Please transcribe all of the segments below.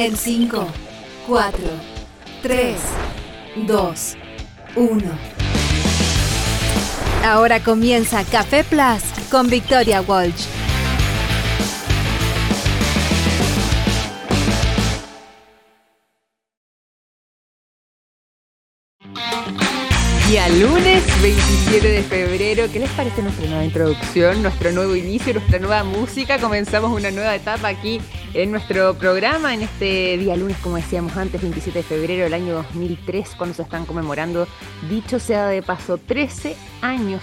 En 5, 4, 3, 2, 1. Ahora comienza Café Plus con Victoria Walsh. 27 de febrero, ¿qué les parece nuestra nueva introducción, nuestro nuevo inicio, nuestra nueva música? Comenzamos una nueva etapa aquí en nuestro programa, en este día lunes, como decíamos antes, 27 de febrero del año 2003, cuando se están conmemorando, dicho sea de paso, 13 años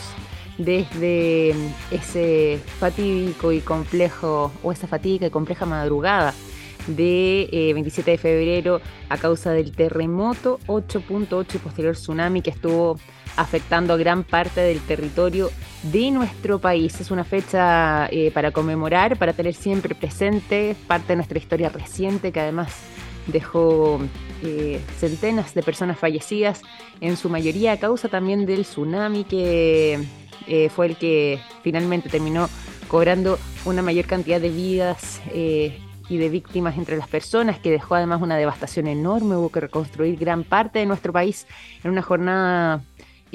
desde ese fatídico y complejo, o esa fatídica y compleja madrugada de 27 eh, de febrero a causa del terremoto 8.8 y posterior tsunami que estuvo afectando gran parte del territorio de nuestro país. Es una fecha eh, para conmemorar, para tener siempre presente parte de nuestra historia reciente que además dejó eh, centenas de personas fallecidas, en su mayoría a causa también del tsunami que fue el que finalmente terminó cobrando una mayor cantidad de vidas y de víctimas entre las personas, que dejó además una devastación enorme. Hubo que reconstruir gran parte de nuestro país en una jornada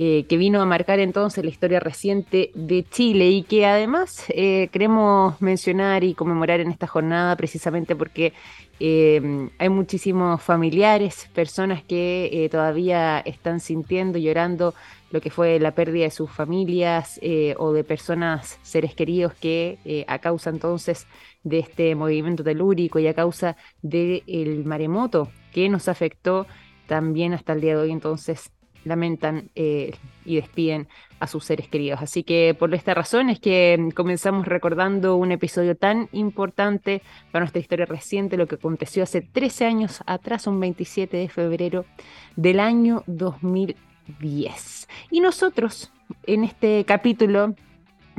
eh, que vino a marcar entonces la historia reciente de Chile y que además eh, queremos mencionar y conmemorar en esta jornada precisamente porque eh, hay muchísimos familiares, personas que todavía están sintiendo, llorando lo que fue la pérdida de sus familias o de personas, seres queridos que a causa entonces de este movimiento telúrico y a causa del maremoto que nos afectó también hasta el día de hoy. Entonces lamentan eh, y despiden a sus seres queridos. Así que por esta razón es que comenzamos recordando un episodio tan importante para nuestra historia reciente, lo que aconteció hace 13 años atrás, un 27 de febrero del año 2010. Y nosotros en este capítulo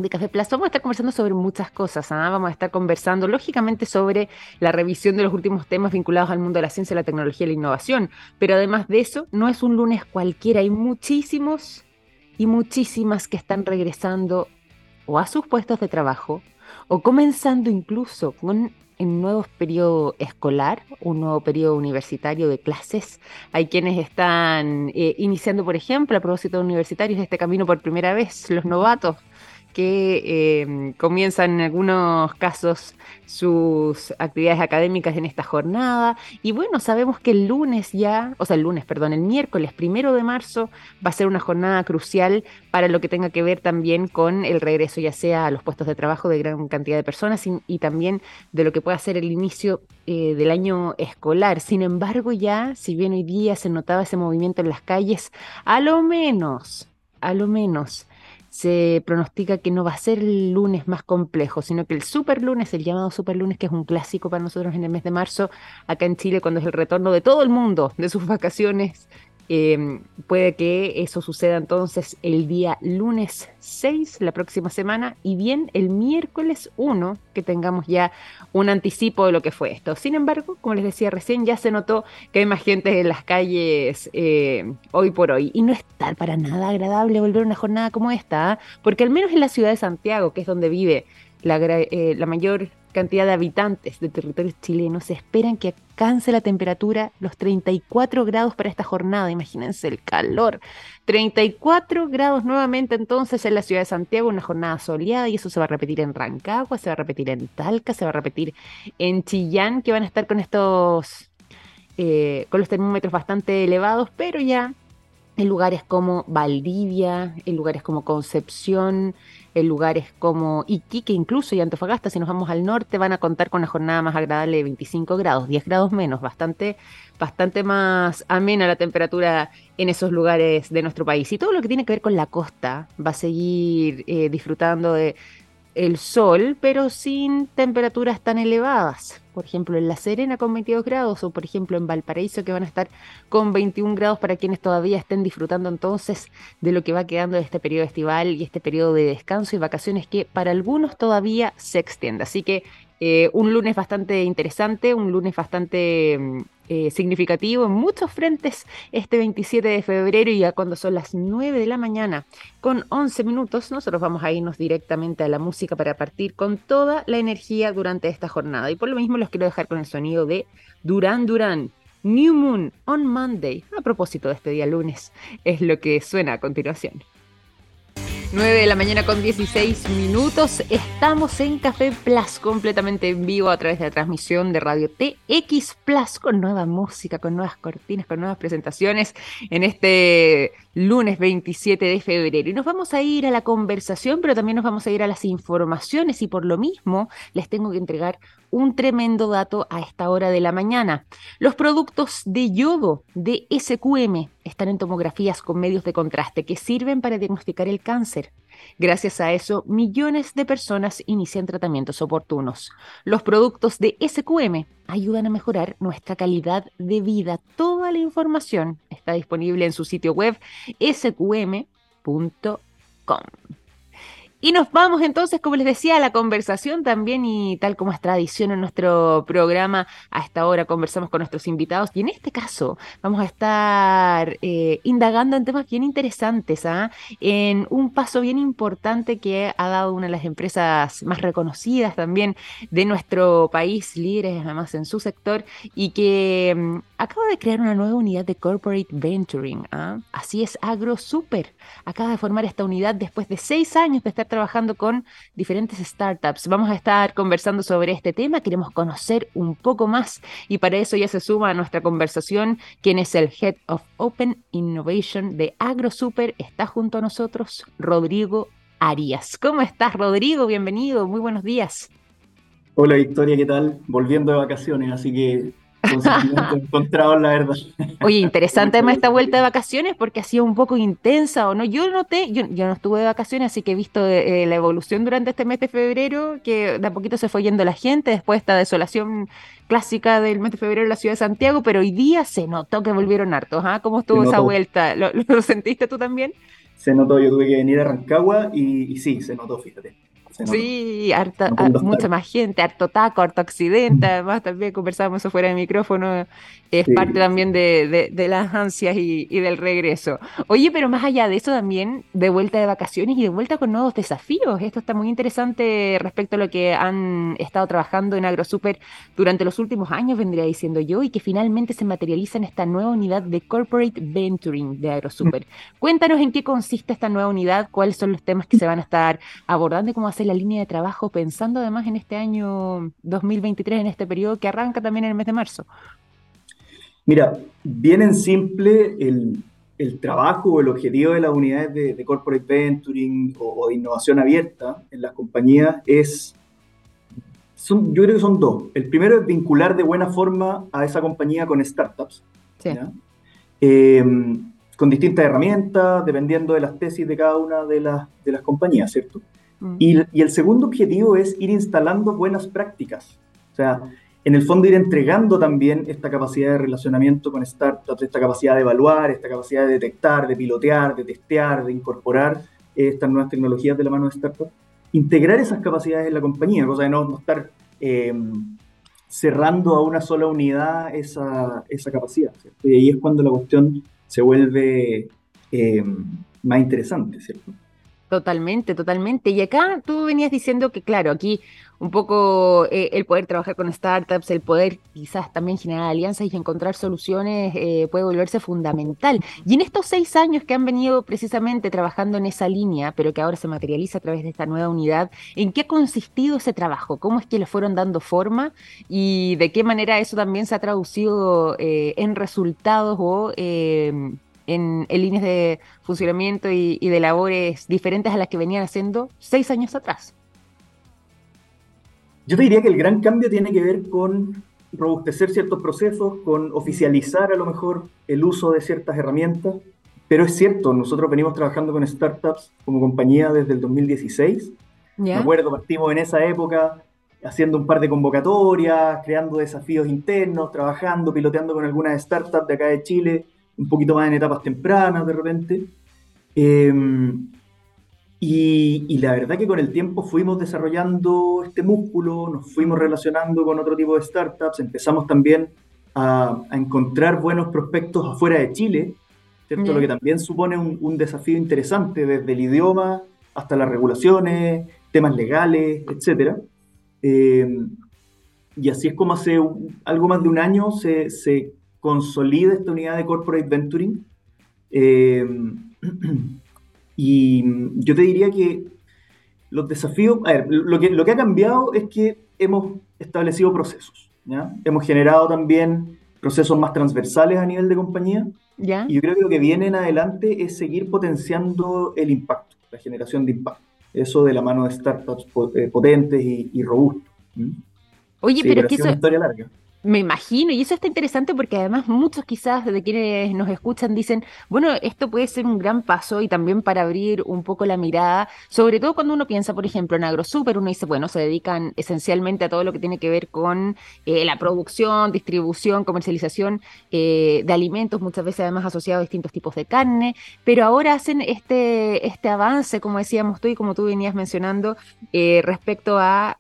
de Café Plaza vamos a estar conversando sobre muchas cosas. ¿ah? Vamos a estar conversando, lógicamente, sobre la revisión de los últimos temas vinculados al mundo de la ciencia, la tecnología y la innovación. Pero además de eso, no es un lunes cualquiera. Hay muchísimos y muchísimas que están regresando o a sus puestos de trabajo o comenzando incluso con un nuevo periodo escolar, un nuevo periodo universitario de clases. Hay quienes están eh, iniciando, por ejemplo, a propósito de universitarios, este camino por primera vez, los novatos que em, comienzan en algunos casos sus actividades académicas en esta jornada. Y bueno, sabemos que el lunes ya, o sea, el lunes, perdón, el miércoles primero de marzo va a ser una jornada crucial para lo que tenga que ver también con el regreso, ya sea a los puestos de trabajo de gran cantidad de personas y, también de lo que pueda ser el inicio eh, del año escolar. Sin embargo, ya, si bien hoy día se notaba ese movimiento en las calles, a lo menos, a lo menos se pronostica que no va a ser el lunes más complejo, sino que el super lunes, el llamado super lunes, que es un clásico para nosotros en el mes de marzo, acá en Chile, cuando es el retorno de todo el mundo de sus vacaciones Em, puede que eso suceda entonces el día lunes 6, la próxima semana, y bien el miércoles 1, que tengamos ya un anticipo de lo que fue esto. Sin embargo, como les decía recién, ya se notó que hay más gente en las calles eh, hoy por hoy. Y no está para nada agradable volver a una jornada como esta, ¿ah? porque al menos en la ciudad de Santiago, que es donde vive la, eh, la mayor cantidad de habitantes de territorios chilenos esperan que alcance la temperatura los 34 grados para esta jornada. Imagínense el calor. 34 grados nuevamente entonces en la ciudad de Santiago, una jornada soleada y eso se va a repetir en Rancagua, se va a repetir en Talca, se va a repetir en Chillán, que van a estar con estos, eh, con los termómetros bastante elevados, pero ya en lugares como Valdivia, en lugares como Concepción, en lugares como Iquique incluso y Antofagasta, si nos vamos al norte, van a contar con una jornada más agradable de 25 grados, 10 grados menos, bastante, bastante más amena la temperatura en esos lugares de nuestro país. Y todo lo que tiene que ver con la costa va a seguir eh, disfrutando de el sol, pero sin temperaturas tan elevadas. Por ejemplo, en La Serena con 22 grados o por ejemplo en Valparaíso que van a estar con 21 grados para quienes todavía estén disfrutando entonces de lo que va quedando de este periodo estival y este periodo de descanso y vacaciones que para algunos todavía se extiende. Así que eh, un lunes bastante interesante, un lunes bastante mm, eh, significativo en muchos frentes este 27 de febrero y ya cuando son las 9 de la mañana con 11 minutos, nosotros vamos a irnos directamente a la música para partir con toda la energía durante esta jornada. Y por lo mismo los quiero dejar con el sonido de Duran Duran. New Moon on Monday, a propósito de este día lunes, es lo que suena a continuación. 9 de la mañana con 16 minutos. Estamos en Café Plus, completamente en vivo a través de la transmisión de Radio TX Plus, con nueva música, con nuevas cortinas, con nuevas presentaciones en este lunes 27 de febrero. Y nos vamos a ir a la conversación, pero también nos vamos a ir a las informaciones y por lo mismo les tengo que entregar un tremendo dato a esta hora de la mañana. Los productos de yodo de SQM están en tomografías con medios de contraste que sirven para diagnosticar el cáncer. Gracias a eso, millones de personas inician tratamientos oportunos. Los productos de SQM ayudan a mejorar nuestra calidad de vida. Toda la información está disponible en su sitio web sqm.com. Y nos vamos entonces, como les decía, a la conversación también y tal como es tradición en nuestro programa, a esta hora conversamos con nuestros invitados y en este caso vamos a estar eh, indagando en temas bien interesantes, ¿ah? en un paso bien importante que ha dado una de las empresas más reconocidas también de nuestro país, líderes además en su sector y que mm, acaba de crear una nueva unidad de corporate venturing. ¿ah? Así es, AgroSuper acaba de formar esta unidad después de seis años de estar trabajando con diferentes startups. Vamos a estar conversando sobre este tema, queremos conocer un poco más y para eso ya se suma a nuestra conversación quien es el Head of Open Innovation de AgroSuper. Está junto a nosotros Rodrigo Arias. ¿Cómo estás, Rodrigo? Bienvenido, muy buenos días. Hola Victoria, ¿qué tal? Volviendo de vacaciones, así que encontrado la verdad. Oye, interesante esta vuelta de vacaciones porque ha sido un poco intensa o no. Yo noté, yo, yo no estuve de vacaciones, así que he visto eh, la evolución durante este mes de febrero, que de a poquito se fue yendo la gente después de esta desolación clásica del mes de febrero en la ciudad de Santiago, pero hoy día se notó que volvieron hartos. ¿ah? ¿Cómo estuvo esa vuelta? ¿Lo, sentiste tú también? Se notó, yo tuve que venir a Rancagua y, y sí, se notó, fíjate. Sí, harta, mucha más gente, harto taco, harto accidente, además también conversábamos fuera de micrófono, es parte también de, las ansias y, del regreso. Oye, pero más allá de eso también, de vuelta de vacaciones y de vuelta con nuevos desafíos, esto está muy interesante respecto a lo que han estado trabajando en AgroSuper durante los últimos años, vendría diciendo yo, y que finalmente se materializa en esta nueva unidad de Corporate Venturing de AgroSuper. Cuéntanos en qué consiste esta nueva unidad, cuáles son los temas que se van a estar abordando y cómo hacer la línea de trabajo, pensando además en este año 2023, en este periodo que arranca también en el mes de marzo? Mira, bien en simple, el, trabajo o el objetivo de las unidades de, corporate venturing o, de innovación abierta en las compañías es, son, yo creo que son dos. El primero es vincular de buena forma a esa compañía con startups. Eh, con distintas herramientas, dependiendo de las tesis de cada una de las, de las compañías, ¿cierto? Mm. Y, el segundo objetivo es ir instalando buenas prácticas. O sea, en el fondo ir entregando también esta capacidad de relacionamiento con startups, esta capacidad de evaluar, esta capacidad de detectar, de pilotear, de testear, de incorporar estas nuevas tecnologías de la mano de startups. Integrar esas capacidades en la compañía, cosa de no, estar eh, cerrando a una sola unidad esa, esa capacidad. Y ahí es cuando la cuestión se vuelve eh, más interesante, ¿cierto? Totalmente, totalmente. Y acá tú venías diciendo que, claro, aquí un poco eh, el poder trabajar con startups, el poder quizás también generar alianzas y encontrar soluciones eh, puede volverse fundamental. Y en estos seis años que han venido precisamente trabajando en esa línea, pero que ahora se materializa a través de esta nueva unidad, ¿en qué ha consistido ese trabajo? ¿Cómo es que le fueron dando forma? ¿Y de qué manera eso también se ha traducido eh, en resultados o en, líneas de funcionamiento y, de labores diferentes a las que venían haciendo seis años atrás. Yo te diría que el gran cambio tiene que ver con robustecer ciertos procesos, con oficializar a lo mejor el uso de ciertas herramientas, pero es cierto, nosotros venimos trabajando con startups como compañía desde el 2016. Me acuerdo, partimos en esa época haciendo un par de convocatorias, creando desafíos internos, trabajando, piloteando con algunas startups de acá de Chile, un poquito más en etapas tempranas de repente. Em, y, la verdad que con el tiempo fuimos desarrollando este músculo, nos fuimos relacionando con otro tipo de startups, empezamos también a, encontrar buenos prospectos afuera de Chile, ¿cierto? Lo que también supone un, desafío interesante desde el idioma hasta las regulaciones, temas legales, etc. Eh, y así es como hace algo más de un año se, se consolida esta unidad de Corporate Venturing. Eh, y yo te diría que los desafíos, a ver, lo que, lo que ha cambiado es que hemos establecido procesos, ¿ya? Hemos generado también procesos más transversales a nivel de compañía. ¿Ya? Y yo creo que lo que viene en adelante es seguir potenciando el impacto, la generación de impacto. Eso de la mano de startups eh, potentes y, robustos. Oye, pero, es que eso... Es una historia larga. Me imagino, y eso está interesante porque además muchos quizás de quienes nos escuchan dicen, bueno, esto puede ser un gran paso y también para abrir un poco la mirada, sobre todo cuando uno piensa, por ejemplo, en AgroSuper, uno dice, bueno, se dedican esencialmente a todo lo que tiene que ver con eh, la producción, distribución, comercialización eh, de alimentos, muchas veces además asociados a distintos tipos de carne, pero ahora hacen este, este avance, como decíamos tú y como tú venías mencionando, eh, respecto a,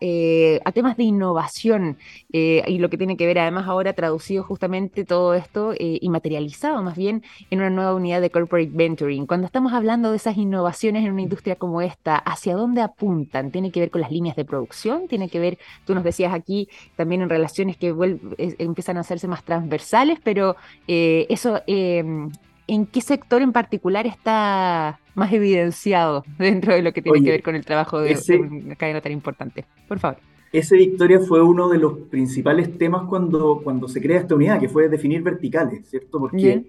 a temas de innovación y lo que tiene que ver además ahora traducido justamente todo esto eh, y materializado más bien en una nueva unidad de corporate venturing. Cuando estamos hablando de esas innovaciones en una industria como esta, ¿hacia dónde apuntan? ¿Tiene que ver con las líneas de producción? ¿Tiene que ver, tú nos decías aquí, también en relaciones que empiezan a hacerse más transversales, pero eh, eso... Em, ¿En qué sector en particular está más evidenciado dentro de lo que tiene que ver con el trabajo de, de una cadena tan importante? Por favor. Ese Victoria fue uno de los principales temas cuando, cuando se crea esta unidad, que fue definir verticales, ¿cierto? Porque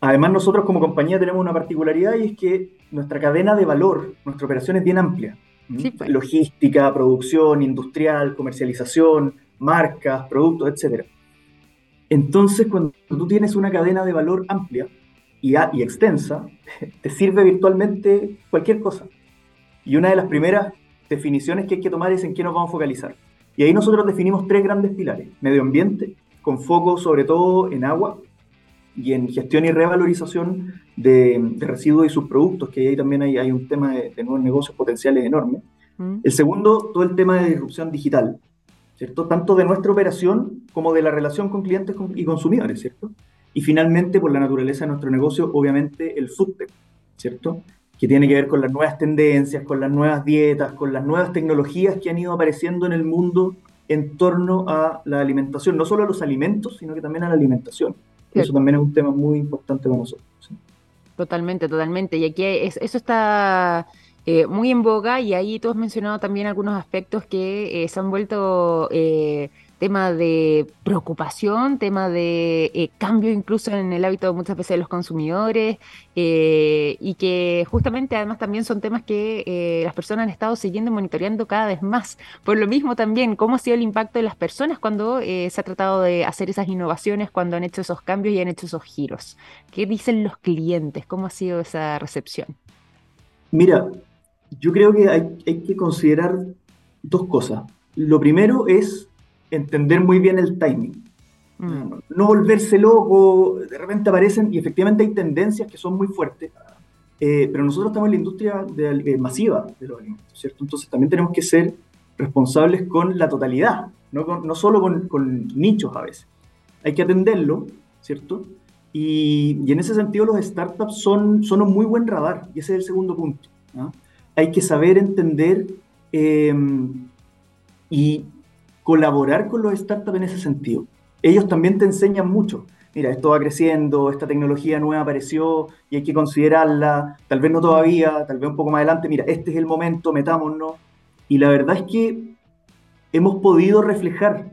además nosotros como compañía tenemos una particularidad y es que nuestra cadena de valor, nuestra operación es bien amplia. Pues. Logística, producción, industrial, comercialización, marcas, productos, etc. Entonces, cuando tú tienes una cadena de valor amplia y, y extensa, te sirve virtualmente cualquier cosa. Y una de las primeras definiciones que hay que tomar es en qué nos vamos a focalizar. Y ahí nosotros definimos tres grandes pilares. Medio ambiente, con foco sobre todo en agua y en gestión y revalorización de, residuos y subproductos, que ahí también hay, hay un tema de, nuevos negocios potenciales enorme. Mm. El segundo, todo el tema de disrupción digital, ¿cierto? Tanto de nuestra operación como de la relación con clientes y consumidores, ¿cierto? Y finalmente, por la naturaleza de nuestro negocio, obviamente el foodtech, ¿cierto? Que tiene que ver con las nuevas tendencias, con las nuevas dietas, con las nuevas tecnologías que han ido apareciendo en el mundo en torno a la alimentación, no solo a los alimentos, sino que también a la alimentación. Eso también es un tema muy importante para nosotros. Totalmente, totalmente. Y aquí eso está eh, muy en boga y ahí tú has mencionado también algunos aspectos que eh, se han vuelto eh, tema de preocupación, tema de eh, cambio incluso en el hábito muchas veces de los consumidores eh, y que justamente además también son temas que eh, las personas han estado siguiendo y monitoreando cada vez más. Por lo mismo también, ¿cómo ha sido el impacto de las personas cuando se ha tratado de hacer esas innovaciones, cuando han hecho esos cambios y han hecho esos giros? ¿Qué dicen los clientes? ¿Cómo ha sido esa recepción? Mira, yo creo que hay, hay que considerar dos cosas. Lo primero es entender muy bien el timing. Mm. No volverse loco, de repente aparecen, y efectivamente hay tendencias que son muy fuertes, eh, pero nosotros estamos en la industria de, masiva de los alimentos, ¿cierto? Entonces también tenemos que ser responsables con la totalidad, no, no solo con, con, nichos a veces. Hay que atenderlo, ¿cierto? Y, y, en ese sentido los startups son, son un muy buen radar, y ese es el segundo punto. Hay que saber entender eh, y colaborar con los startups en ese sentido. Ellos también te enseñan mucho. Mira, esto va creciendo, esta tecnología nueva apareció y hay que considerarla, tal vez no todavía, tal vez un poco más adelante, mira, este es el momento, metámonos. Y la verdad es que hemos podido reflejar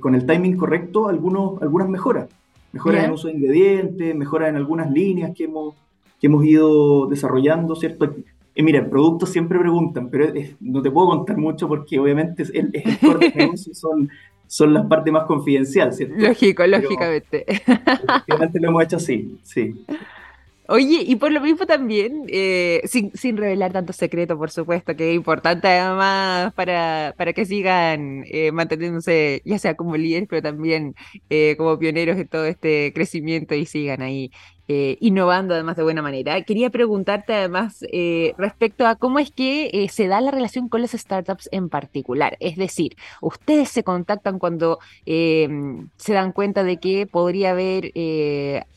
con el timing correcto algunos, algunas mejoras. Mejoras en uso de ingredientes, mejoras en algunas líneas que hemos, que hemos ido desarrollando, ¿cierto? Eh, mira, en productos siempre preguntan, pero no te puedo contar mucho porque obviamente el, el son, son las partes más confidenciales, ¿cierto? Lógico, lógicamente. Obviamente lo hemos hecho así, sí. Oye, y por lo mismo también, eh, sin, sin, revelar tanto secreto, por supuesto, que es importante además para, para que sigan eh, manteniéndose, ya sea como líderes, pero también eh, como pioneros en todo este crecimiento y sigan ahí eh, innovando además de buena manera. Quería preguntarte además eh, respecto a cómo es que eh, se da la relación con las startups en particular. Es decir, ustedes se contactan cuando se dan cuenta de que podría haber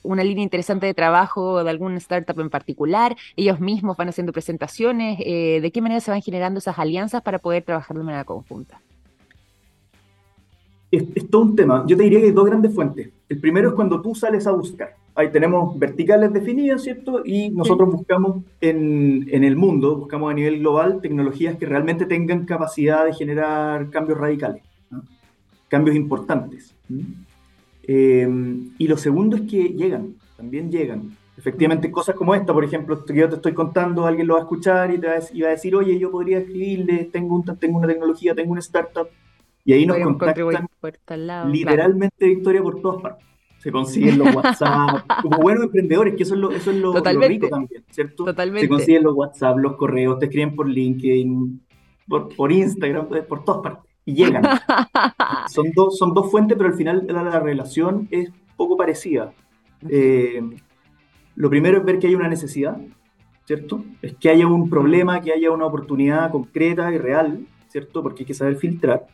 una línea interesante de trabajo de alguna startup en particular, ellos mismos van haciendo presentaciones, ¿de qué manera se van generando esas alianzas para poder trabajar de manera conjunta? Es, es todo un tema. Yo te diría que hay dos grandes fuentes. El primero es cuando tú sales a buscar ahí tenemos verticales definidas, ¿cierto? Y nosotros buscamos en, en, el mundo, buscamos a nivel global tecnologías que realmente tengan capacidad de generar cambios radicales, cambios importantes. Eh, y lo segundo es que llegan, también llegan. Efectivamente, cosas como esta, por ejemplo, que yo te estoy contando, alguien lo va a escuchar y te va a, decir, oye, yo podría escribirle, tengo, un, tengo una tecnología, tengo una startup, y ahí nos contactan literalmente Victoria por todas partes se consiguen los WhatsApp, como buenos emprendedores, que eso es lo, eso es lo, rico también, ¿cierto? Totalmente. Se consiguen los WhatsApp, los correos, te escriben por LinkedIn, por, por Instagram, por todas partes, y llegan. son, dos, son dos fuentes, pero al final la, relación es poco parecida. Eh, lo primero es ver que hay una necesidad, ¿cierto? Es que haya un problema, que haya una oportunidad concreta y real, ¿cierto? Porque hay que saber filtrar.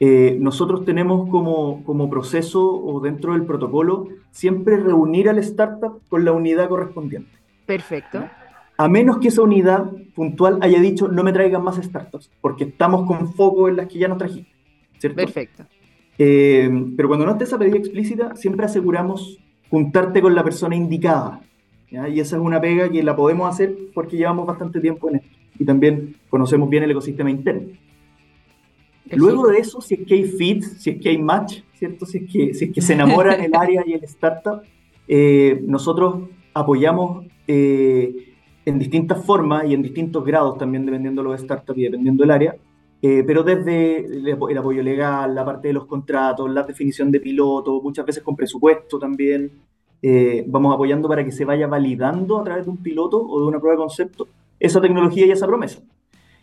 Eh, nosotros tenemos como, como, proceso o dentro del protocolo siempre reunir al startup con la unidad correspondiente. Perfecto. A menos que esa unidad puntual haya dicho no me traigan más startups, porque estamos con foco en las que ya nos trajiste. ¿cierto? Perfecto. Eh, pero cuando no esté esa pedida explícita, siempre aseguramos juntarte con la persona indicada. Y esa es una pega que la podemos hacer porque llevamos bastante tiempo en esto y también conocemos bien el ecosistema interno. Luego de eso, si es que hay fit, si es que hay match, ¿cierto? Si es que, si es que se enamoran el área y el startup, eh, nosotros apoyamos eh, en distintas formas y en distintos grados también, dependiendo de los startups y dependiendo del área, eh, pero desde el, apoyo legal, la parte de los contratos, la definición de piloto, muchas veces con presupuesto también, vamos apoyando para que se vaya validando a través de un piloto o de una prueba de concepto esa tecnología y esa promesa.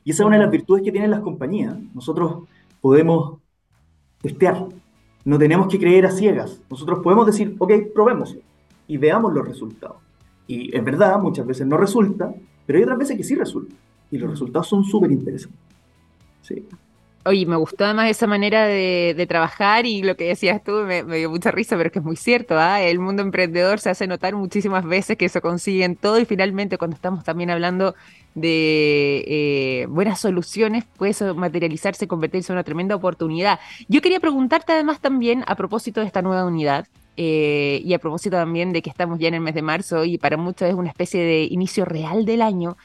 Y esa es una de las virtudes que tienen las compañías. Nosotros podemos testear, no tenemos que creer a ciegas. Nosotros podemos decir, ok, probemos y veamos los resultados. Y es verdad, muchas veces no resulta, pero hay otras veces que sí resulta. Y los resultados son súper interesantes. Sí. Oye, me gustó además esa manera de, trabajar y lo que decías tú me, dio mucha risa, pero es que es muy cierto. ¿ah? El mundo emprendedor se hace notar muchísimas veces que eso consiguen todo y finalmente cuando estamos también hablando de eh, buenas soluciones, puede eso materializarse, convertirse en una tremenda oportunidad. Yo quería preguntarte además también a propósito de esta nueva unidad. Eh, y a propósito también de que estamos ya en el mes de marzo y para muchos es una especie de inicio real del año,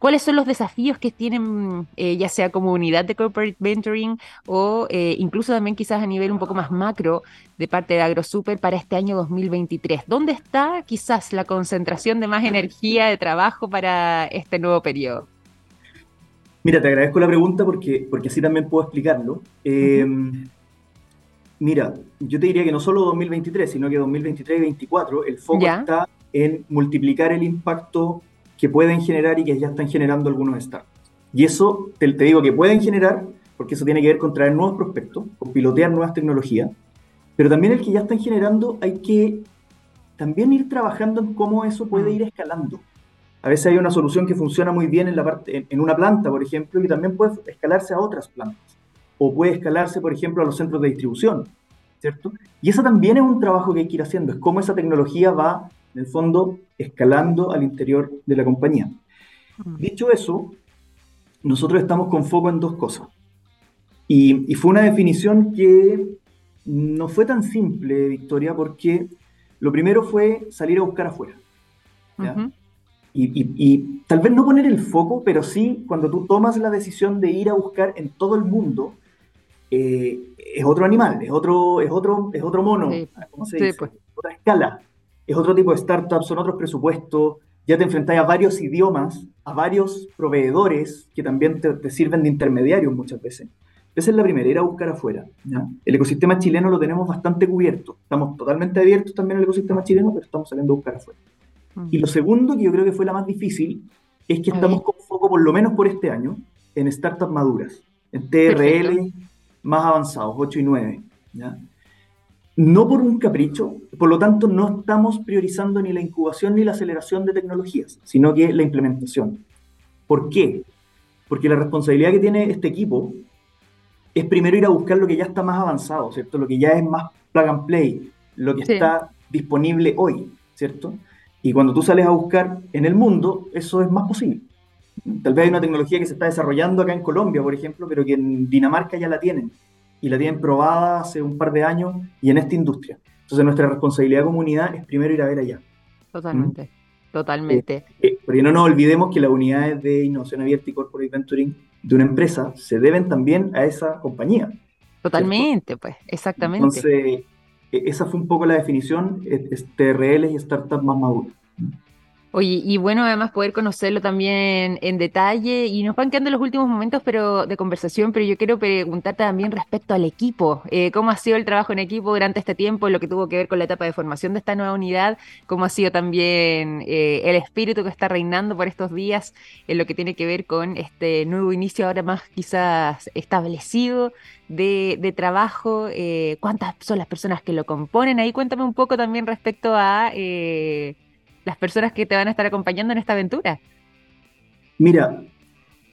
¿Cuáles son los desafíos que tienen, eh, ya sea como unidad de corporate venturing o eh, incluso también quizás a nivel un poco más macro de parte de AgroSuper para este año 2023? ¿Dónde está quizás la concentración de más energía de trabajo para este nuevo periodo? Mira, te agradezco la pregunta porque, porque así también puedo explicarlo. Em, mira, yo te diría que no solo 2023, sino que 2023 y 2024, el foco está en multiplicar el impacto que pueden generar y que ya están generando algunos startups. Y eso te, digo que pueden generar, porque eso tiene que ver con traer nuevos prospectos, con pilotear nuevas tecnologías, pero también el que ya están generando hay que también ir trabajando en cómo eso puede mm. ir escalando. A veces hay una solución que funciona muy bien en, la parte, en, una planta, por ejemplo, y también puede escalarse a otras plantas. O puede escalarse, por ejemplo, a los centros de distribución, ¿cierto? Y eso también es un trabajo que hay que ir haciendo, es cómo esa tecnología va en el fondo, escalando al interior de la compañía. Dicho eso, nosotros estamos con foco en dos cosas. Y, fue una definición que no fue tan simple, Victoria, porque lo primero fue salir a buscar afuera. y, tal vez no poner el foco, pero sí cuando tú tomas la decisión de ir a buscar en todo el mundo, eh, es otro animal, es otro, es otro, es otro mono, ¿cómo se dice? Pues. Otra escala es otro tipo de startups, son otros presupuestos, ya te enfrentas a varios idiomas, a varios proveedores que también te, sirven de intermediarios muchas veces. Esa es la primera, ir a buscar afuera. El ecosistema chileno lo tenemos bastante cubierto. Estamos totalmente abiertos también al ecosistema chileno, pero estamos saliendo a buscar afuera. Mm. Y lo segundo, que yo creo que fue la más difícil, es que estamos con foco, por lo menos por este año, en startups maduras, en TRL más avanzados, 8 y 9. No por un capricho, por lo tanto no estamos priorizando ni la incubación ni la aceleración de tecnologías, sino que la implementación. ¿Por qué? Porque la responsabilidad que tiene este equipo es primero ir a buscar lo que ya está más avanzado, ¿cierto? Lo que ya es más plug and play, lo que está disponible hoy, ¿cierto? Y cuando tú sales a buscar en el mundo, eso es más posible. Tal vez hay una tecnología que se está desarrollando acá en Colombia, por ejemplo, pero que en Dinamarca ya la tienen y la tienen probada hace un par de años y en esta industria. Entonces nuestra responsabilidad comunidad es primero ir a ver allá. Totalmente, ¿Mm? totalmente. Eh, eh, porque no nos olvidemos que las unidades de innovación abierta y corporate venturing de una empresa se deben también a esa compañía. Totalmente, pues, exactamente. Entonces, e, esa fue un poco la definición, TRL y startup más maduro. Oye, y bueno, además poder conocerlo también en detalle y nos van quedando los últimos momentos pero de conversación, pero yo quiero preguntarte también respecto al equipo, eh, cómo ha sido el trabajo en equipo durante este tiempo, lo que tuvo que ver con la etapa de formación de esta nueva unidad, cómo ha sido también eh, el espíritu que está reinando por estos días en lo que tiene que ver con este nuevo inicio ahora más quizás establecido de, trabajo, eh, cuántas son las personas que lo componen, ahí cuéntame un poco también respecto a las personas que te van a estar acompañando en esta aventura? Mira,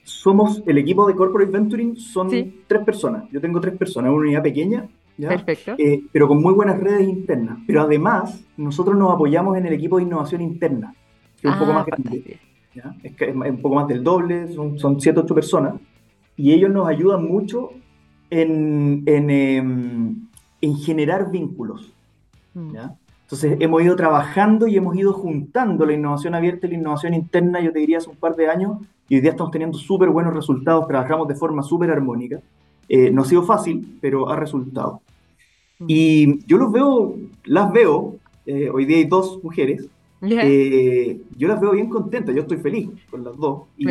somos el equipo de Corporate Venturing, son tres personas. Yo tengo tres personas, una unidad pequeña, Perfecto. Eh, pero con muy buenas redes internas. Pero además, nosotros nos apoyamos en el equipo de innovación interna, que es un poco ah, más grande. Es, es, un poco más del doble, son, son siete, ocho personas. Y ellos nos ayudan mucho en, en, em, en generar vínculos. Mm. ¿ya? Entonces hemos ido trabajando y hemos ido juntando la innovación abierta y la innovación interna, yo te diría, hace un par de años, y hoy día estamos teniendo súper buenos resultados, trabajamos de forma súper armónica. Eh, no ha sido fácil, pero ha resultado. Mm. Y yo los veo, las veo, eh, hoy día hay dos mujeres, eh, yo las veo bien contentas, yo estoy feliz con las dos. Y,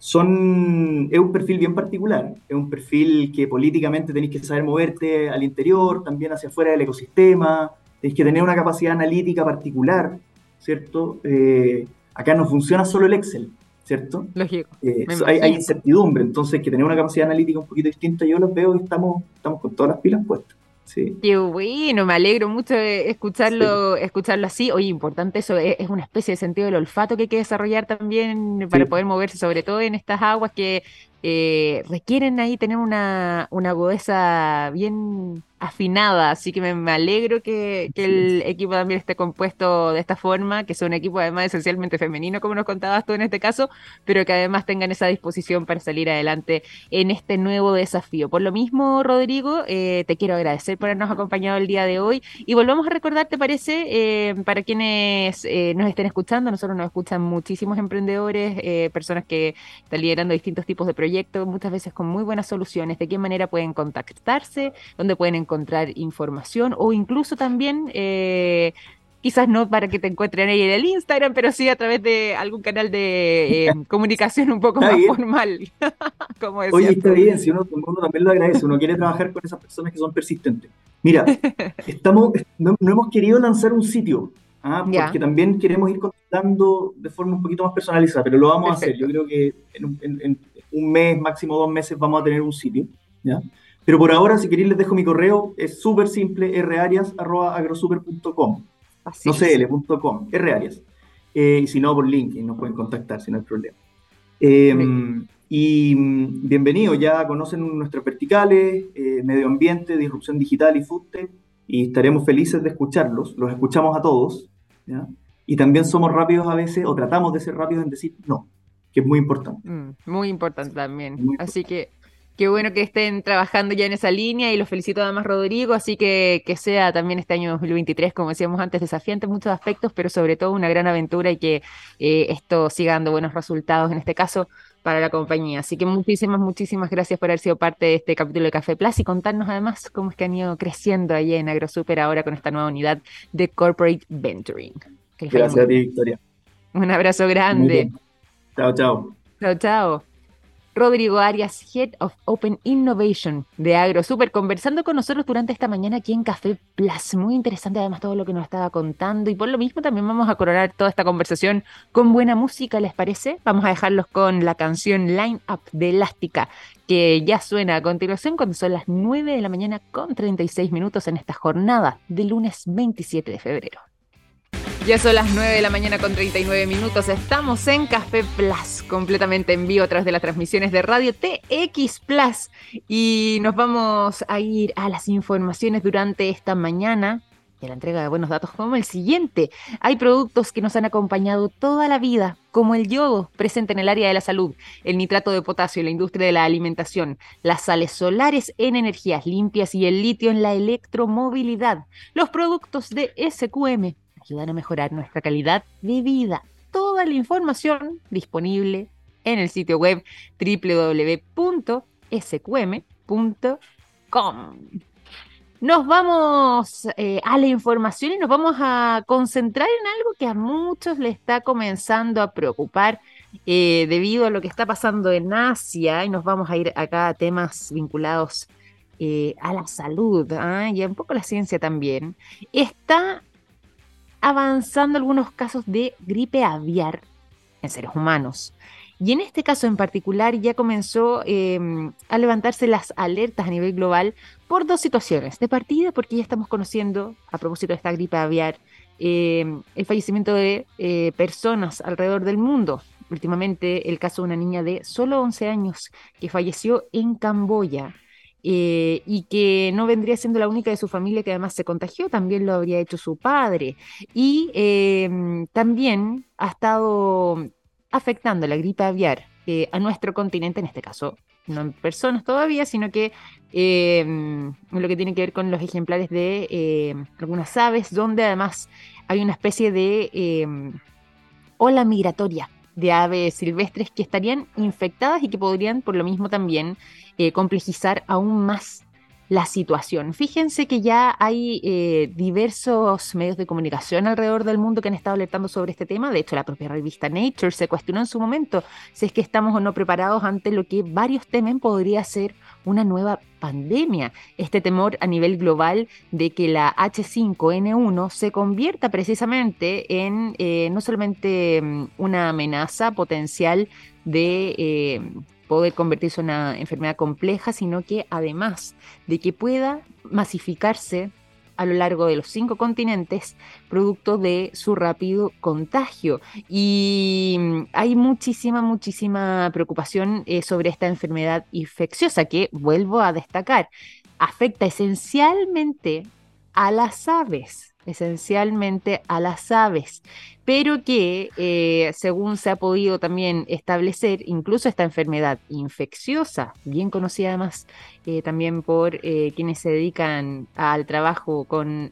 son, es un perfil bien particular, es un perfil que políticamente tenéis que saber moverte al interior, también hacia afuera del ecosistema, tenéis que tener una capacidad analítica particular, ¿cierto? Eh, acá no funciona solo el Excel, ¿cierto? Lógico. Eh, hay, incertidumbre, entonces hay que tener una capacidad analítica un poquito distinta. Yo los veo y estamos, estamos con todas las pilas puestas. Qué bueno, me alegro mucho de escucharlo, escucharlo así. Oye, importante eso, es, una especie de sentido del olfato que hay que desarrollar también para poder moverse, sobre todo en estas aguas que eh, requieren ahí tener una, una agudeza bien afinada, así que me, alegro que, el equipo también esté compuesto de esta forma, que sea un equipo además esencialmente femenino, como nos contabas tú en este caso, pero que además tengan esa disposición para salir adelante en este nuevo desafío. Por lo mismo, Rodrigo, eh, te quiero agradecer por habernos acompañado el día de hoy y volvamos a recordar, ¿te parece? Eh, para quienes eh, nos estén escuchando, nosotros nos escuchan muchísimos emprendedores, personas que están liderando distintos tipos de proyectos, muchas veces con muy buenas soluciones, de qué manera pueden contactarse, dónde pueden encontrar encontrar información o incluso también, eh, quizás no para que te encuentren ahí en el Instagram, pero sí a través de algún canal de eh, comunicación un poco más formal. como Oye, está bien, si uno, también lo agradece, uno quiere trabajar con esas personas que son persistentes. Mira, estamos, no, hemos querido lanzar un sitio, ¿ah? porque también queremos ir contando de forma un poquito más personalizada, pero lo vamos a hacer. Yo creo que en, en, un mes, máximo dos meses, vamos a tener un sitio. ¿ya? Pero por ahora, si queréis, les dejo mi correo, es súper simple, rarias.agrosuper.com. No cl.com, rarias. Eh, y si no, por LinkedIn nos pueden contactar, si no hay problema. Em, y mm, bienvenido, ya conocen nuestras verticales, eh, medio ambiente, disrupción digital y foodtech, y estaremos felices de escucharlos. Los escuchamos a todos, Y también somos rápidos a veces, o tratamos de ser rápidos en decir no, que es muy importante. Mm, muy importante también. Así que Qué bueno que estén trabajando ya en esa línea y los felicito además, Rodrigo. Así que que sea también este año 2023, como decíamos antes, desafiante en muchos aspectos, pero sobre todo una gran aventura y que eh, esto siga dando buenos resultados, en este caso, para la compañía. Así que muchísimas, muchísimas gracias por haber sido parte de este capítulo de Café Plus y contarnos además cómo es que han ido creciendo allí en AgroSuper ahora con esta nueva unidad de Corporate Venturing. Gracias a ti, Victoria. Un abrazo grande. Chao, chao. Chao, chao. Rodrigo Arias, Head of Open Innovation de AgroSuper, conversando con nosotros durante esta mañana aquí en Café Plus. Muy interesante además todo lo que nos estaba contando y por lo mismo también vamos a coronar toda esta conversación con buena música, ¿les parece? Vamos a dejarlos con la canción Line Up de Elástica, que ya suena a continuación cuando son las 9 de la mañana con 36 minutos en esta jornada de lunes 27 de febrero. Ya son las 9 de la mañana con 39 minutos. Estamos en Café Plus, completamente en vivo a través de las transmisiones de radio TX Plus. Y nos vamos a ir a las informaciones durante esta mañana a la entrega de buenos datos como el siguiente. Hay productos que nos han acompañado toda la vida, como el yodo, presente en el área de la salud, el nitrato de potasio en la industria de la alimentación, las sales solares en energías limpias y el litio en la electromovilidad, los productos de SQM ayudan a mejorar nuestra calidad de vida. Toda la información disponible en el sitio web www.sqm.com. Nos vamos eh, a la información y nos vamos a concentrar en algo que a muchos le está comenzando a preocupar eh, debido a lo que está pasando en Asia y nos vamos a ir acá a temas vinculados eh, a la salud ¿ah? y un poco a la ciencia también. Está avanzando algunos casos de gripe aviar en seres humanos. Y en este caso en particular ya comenzó em, a levantarse las alertas a nivel global por dos situaciones. De partida, porque ya estamos conociendo, a propósito de esta gripe aviar, em, el fallecimiento de eh, personas alrededor del mundo. Últimamente el caso de una niña de solo 11 años que falleció en Camboya eh, y que no vendría siendo la única de su familia que además se contagió, también lo habría hecho su padre. Y em, también ha estado afectando la gripe aviar eh, a nuestro continente, en este caso no en personas todavía, sino que em, lo que tiene que ver con los ejemplares de em, algunas aves, donde además hay una especie de ola migratoria de aves silvestres que estarían infectadas y que podrían por lo mismo también eh, complejizar aún más la situación. Fíjense que ya hay eh, diversos medios de comunicación alrededor del mundo que han estado alertando sobre este tema. De hecho, la propia revista Nature se cuestionó en su momento si es que estamos o no preparados ante lo que varios temen podría ser una nueva pandemia. Este temor a nivel global de que la H5N1 se convierta precisamente en eh, no solamente mm, una amenaza potencial de poder convertirse en una enfermedad compleja, sino que además de que pueda masificarse a lo largo de los cinco continentes, producto de su rápido contagio. Y mm, hay muchísima, muchísima preocupación eh, sobre esta enfermedad infecciosa que, vuelvo a destacar, afecta esencialmente a las aves esencialmente a las aves, pero que eh, según se ha podido también establecer, incluso esta enfermedad infecciosa, bien conocida además eh, también por eh, quienes se dedican al trabajo con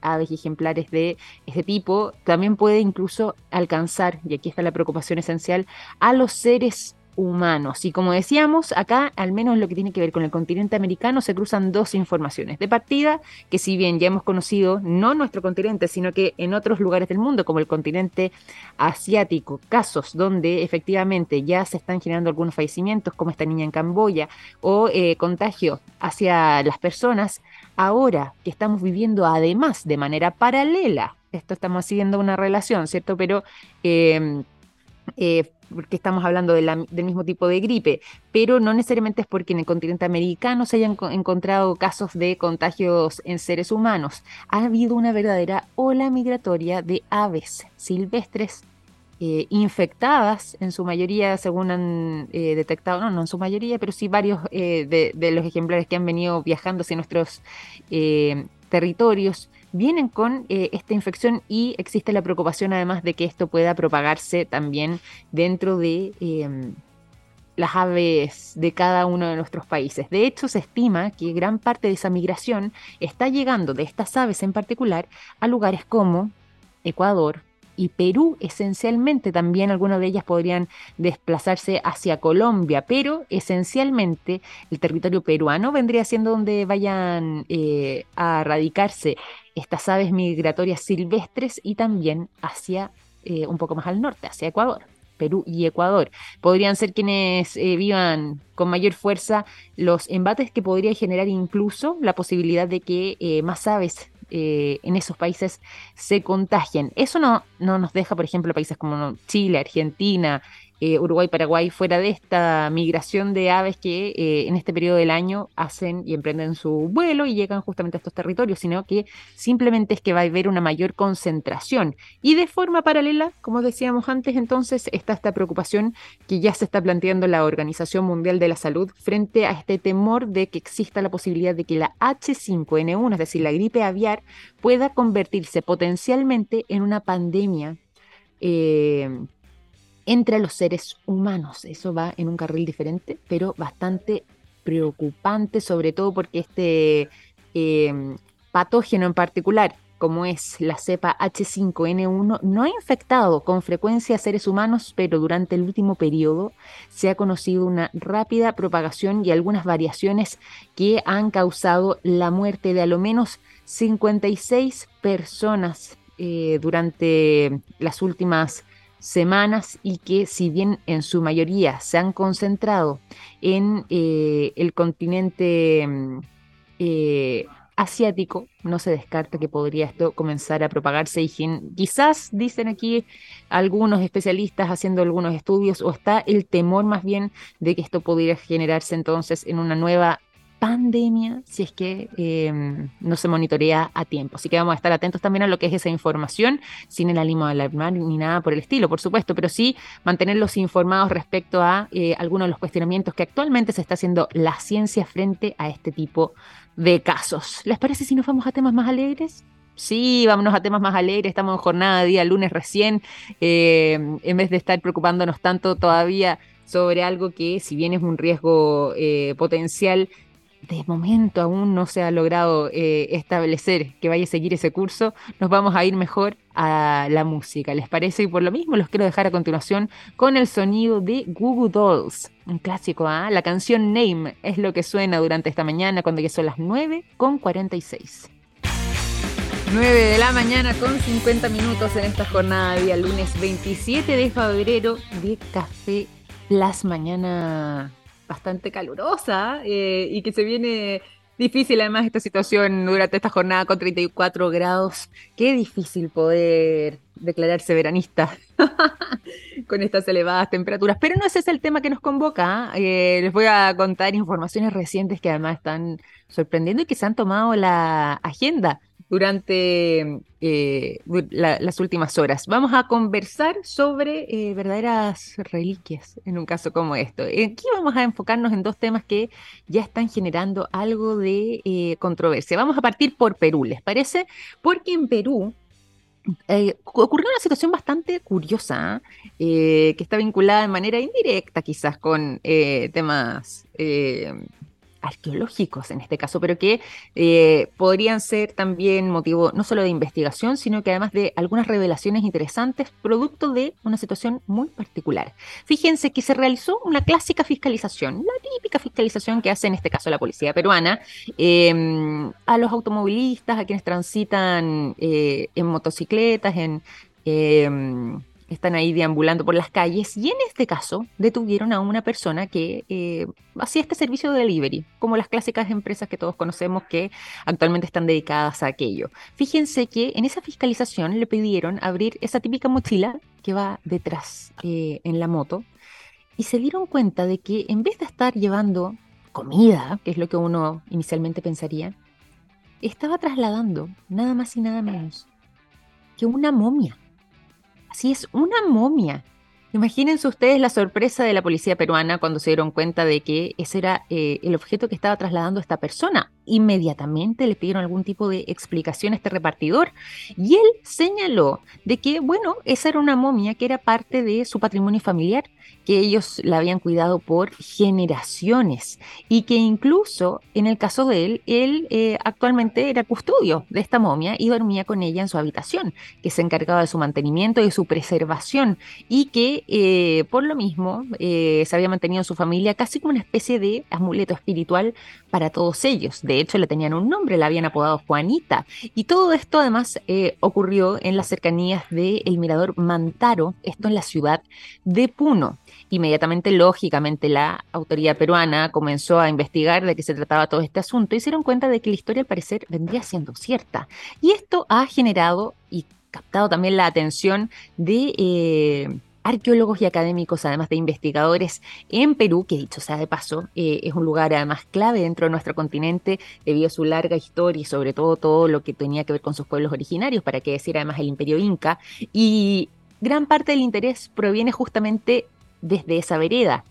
aves y ejemplares de este tipo, también puede incluso alcanzar, y aquí está la preocupación esencial, a los seres humanos. Y como decíamos, acá, al menos lo que tiene que ver con el continente americano, se cruzan dos informaciones. De partida, que si bien ya hemos conocido, no nuestro continente, sino que en otros lugares del mundo, como el continente asiático, casos donde efectivamente ya se están generando algunos fallecimientos, como esta niña en Camboya, o eh, contagio hacia las personas, ahora que estamos viviendo además de manera paralela, esto estamos siguiendo una relación, ¿cierto? Pero... Eh, eh, porque estamos hablando del mismo tipo de gripe, pero no necesariamente es porque en el continente americano se hayan encontrado casos de contagios en seres humanos. Ha habido una verdadera ola migratoria de aves silvestres eh, infectadas, en su mayoría, según han eh, detectado, no, no en su mayoría, pero sí varios de, los ejemplares que han venido viajando hacia nuestros territorios vienen con eh, esta infección y existe la preocupación además de que esto pueda propagarse también dentro de em, las aves de cada uno de nuestros países. De hecho, se estima que gran parte de esa migración está llegando de estas aves en particular a lugares como Ecuador, y Perú esencialmente también algunas de ellas podrían desplazarse hacia Colombia, pero esencialmente el territorio peruano vendría siendo donde vayan eh, a radicarse estas aves migratorias silvestres y también hacia eh, un poco más al norte, hacia Ecuador. Perú y Ecuador. Podrían ser quienes eh, vivan con mayor fuerza los embates que podría generar incluso la posibilidad de que eh, más aves en esos países se contagien. Eso no, no nos deja, por ejemplo, países como Chile, Argentina, eh, Uruguay, Paraguay, fuera de esta migración de aves que eh, en este periodo del año hacen y emprenden su vuelo y llegan justamente a estos territorios, sino que simplemente es que va a haber una mayor concentración. Y de forma paralela, como decíamos antes, entonces está esta preocupación que ya se está planteando la Organización Mundial de la Salud frente a este temor de que exista la posibilidad de que la H5N1, es decir, la gripe aviar, pueda convertirse potencialmente en una pandemia. Eh, entre los seres humanos. Eso va en un carril diferente, pero bastante preocupante, sobre todo porque este em, patógeno en particular, como es la cepa H5N1, no ha infectado con frecuencia a seres humanos, pero durante el último periodo se ha conocido una rápida propagación y algunas variaciones que han causado la muerte de a lo menos 56 personas eh, durante las últimas semanas y que si bien en su mayoría se han concentrado en eh, el continente mm, eh, asiático, no se descarta que podría esto comenzar a propagarse y quizás dicen aquí algunos especialistas haciendo algunos estudios o está el temor más bien de que esto podría generarse entonces en una nueva pandemia si es que em, no se monitorea a tiempo. Así que vamos a estar atentos también a lo que es esa información, sin el ánimo de alarmar ni nada por el estilo, por supuesto, pero sí mantenerlos informados respecto a eh, algunos de los cuestionamientos que actualmente se está haciendo la ciencia frente a este tipo de casos. ¿Les parece si nos vamos a temas más alegres? Sí, vámonos a temas más alegres. Estamos en jornada día lunes recién. Em, en vez de estar preocupándonos tanto todavía sobre algo que, si bien es un riesgo eh, potencial, de momento aún no se ha logrado eh, establecer que vaya a seguir ese curso, nos vamos a ir mejor a la música. ¿Les parece? Y por lo mismo los quiero dejar a continuación con el sonido de Google Dolls, un clásico, ¿ah? La canción Name es lo que suena durante esta mañana cuando ya son las 9 con 46. 9 de la mañana con 50 minutos en esta jornada de día lunes 27 de febrero de Café Las Mañana bastante calurosa eh, y que se viene difícil además esta situación durante esta jornada con 34 grados. Qué difícil poder declararse veranista con estas elevadas temperaturas. Pero no ese es el tema que nos convoca. ¿eh? les voy a contar informaciones recientes que además están sorprendiendo y que se han tomado la agenda durante eh, las últimas horas. Vamos a conversar sobre eh, verdaderas reliquias en un caso como esto. Aquí vamos a enfocarnos en dos temas que ya están generando algo de eh, controversia. Vamos a partir por Perú, ¿les parece? Porque en Perú ocurrió una situación bastante curiosa, que está vinculada de manera indirecta quizás con temas arqueológicos en este caso, pero que eh, podrían ser también motivo no solo de investigación, sino que además de algunas revelaciones interesantes, producto de una situación muy particular. Fíjense que se realizó una clásica fiscalización, la típica fiscalización que hace en este caso la policía peruana, em, a los automovilistas, a quienes transitan eh, en motocicletas, en em, están ahí deambulando por las calles y en este caso detuvieron a una persona que eh, hacía este servicio de delivery, como las clásicas empresas que todos conocemos que actualmente están dedicadas a aquello. Fíjense que en esa fiscalización le pidieron abrir esa típica mochila que va detrás eh, en la moto y se dieron cuenta de que en vez de estar llevando comida, que es lo que uno inicialmente pensaría, estaba trasladando nada más y nada menos que una momia. Así es, una momia. Imagínense ustedes la sorpresa de la policía peruana cuando se dieron cuenta de que ese era eh, el objeto que estaba trasladando esta persona. Inmediatamente le pidieron algún tipo de explicación a este repartidor y él señaló de que, bueno, esa era una momia que era parte de su patrimonio familiar que ellos la habían cuidado por generaciones y que incluso en el caso de él, él eh, actualmente era custodio de esta momia y dormía con ella en su habitación, que se encargaba de su mantenimiento y de su preservación y que eh, por lo mismo eh, se había mantenido en su familia casi como una especie de amuleto espiritual para todos ellos. De de hecho le tenían un nombre, la habían apodado Juanita. Y todo esto además eh, ocurrió en las cercanías del mirador Mantaro, esto en la ciudad de Puno. Inmediatamente, lógicamente, la autoridad peruana comenzó a investigar de qué se trataba todo este asunto y se dieron cuenta de que la historia al parecer vendría siendo cierta. Y esto ha generado y captado también la atención de... Eh, arqueólogos y académicos, además de investigadores en Perú, que dicho sea de paso, eh, es un lugar además clave dentro de nuestro continente debido a su larga historia y sobre todo todo lo que tenía que ver con sus pueblos originarios, para qué decir además el imperio inca. Y gran parte del interés proviene justamente desde esa vereda,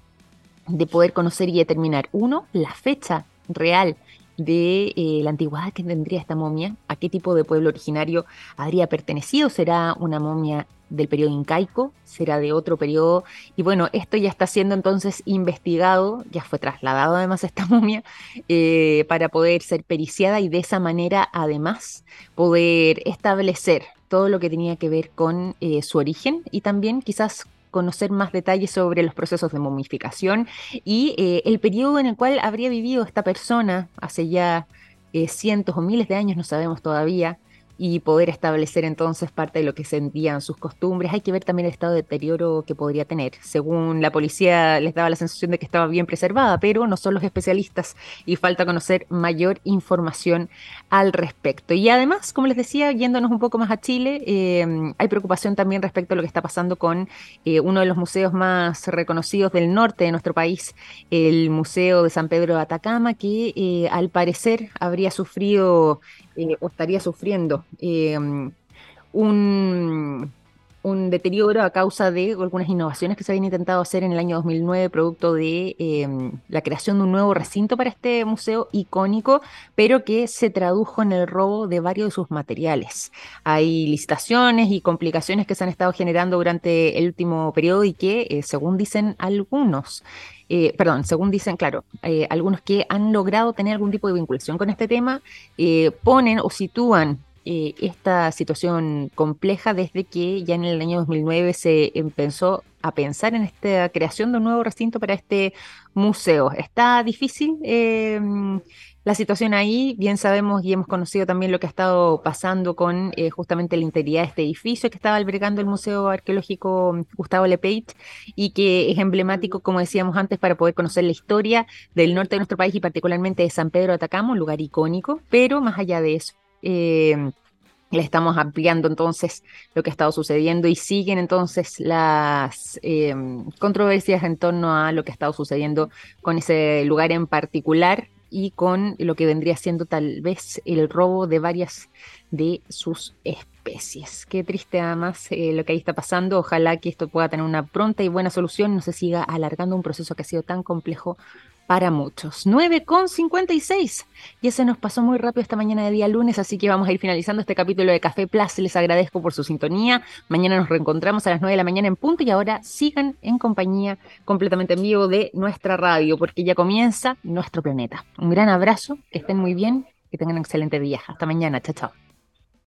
de poder conocer y determinar, uno, la fecha real de eh, la antigüedad que tendría esta momia, a qué tipo de pueblo originario habría pertenecido, será una momia del periodo incaico, será de otro periodo, y bueno, esto ya está siendo entonces investigado, ya fue trasladado además esta momia, eh, para poder ser periciada y de esa manera además poder establecer todo lo que tenía que ver con eh, su origen y también quizás conocer más detalles sobre los procesos de momificación y eh, el periodo en el cual habría vivido esta persona hace ya eh, cientos o miles de años, no sabemos todavía, y poder establecer entonces parte de lo que sentían sus costumbres. Hay que ver también el estado de deterioro que podría tener. Según la policía les daba la sensación de que estaba bien preservada, pero no son los especialistas y falta conocer mayor información al respecto. Y además, como les decía, yéndonos un poco más a Chile, eh, hay preocupación también respecto a lo que está pasando con eh, uno de los museos más reconocidos del norte de nuestro país, el Museo de San Pedro de Atacama, que eh, al parecer habría sufrido eh, estaría sufriendo eh, un, un, deterioro a causa de algunas innovaciones que se habían intentado hacer en el año 2009, producto de eh, la creación de un nuevo recinto para este museo icónico, pero que se tradujo en el robo de varios de sus materiales. Hay licitaciones y complicaciones que se han estado generando durante el último periodo y que, según dicen algunos, eh, perdón, según dicen, claro, eh, algunos que han logrado tener algún tipo de vinculación con este tema, eh, ponen o sitúan esta situación compleja desde que ya en el año 2009 se empezó a pensar en esta creación de un nuevo recinto para este museo. Está difícil la situación ahí. Bien sabemos y hemos conocido también lo que ha estado pasando con eh, justamente la integridad de este edificio que estaba albergando el Museo Arqueológico Gustavo Lepeit y que es emblemático, como decíamos antes, para poder conocer la historia del norte de nuestro país y particularmente de San Pedro de Atacama, un lugar icónico, pero más allá de eso. Eh, le estamos ampliando entonces lo que ha estado sucediendo y siguen entonces las eh, controversias en torno a lo que ha estado sucediendo con ese lugar en particular y con lo que vendría siendo tal vez el robo de varias de sus especies. Qué triste además eh, lo que ahí está pasando. Ojalá que esto pueda tener una pronta y buena solución, no se siga alargando un proceso que ha sido tan complejo para muchos. 9 con 56. Ya se nos pasó muy rápido esta mañana de día lunes, así que vamos a ir finalizando este capítulo de Café Plus. Les agradezco por su sintonía. Mañana nos reencontramos a las 9 de la mañana en punto y ahora sigan en compañía completamente en vivo de nuestra radio, porque ya comienza nuestro planeta. Un gran abrazo, que estén muy bien, que tengan un excelente día. Hasta mañana. Chao, chao.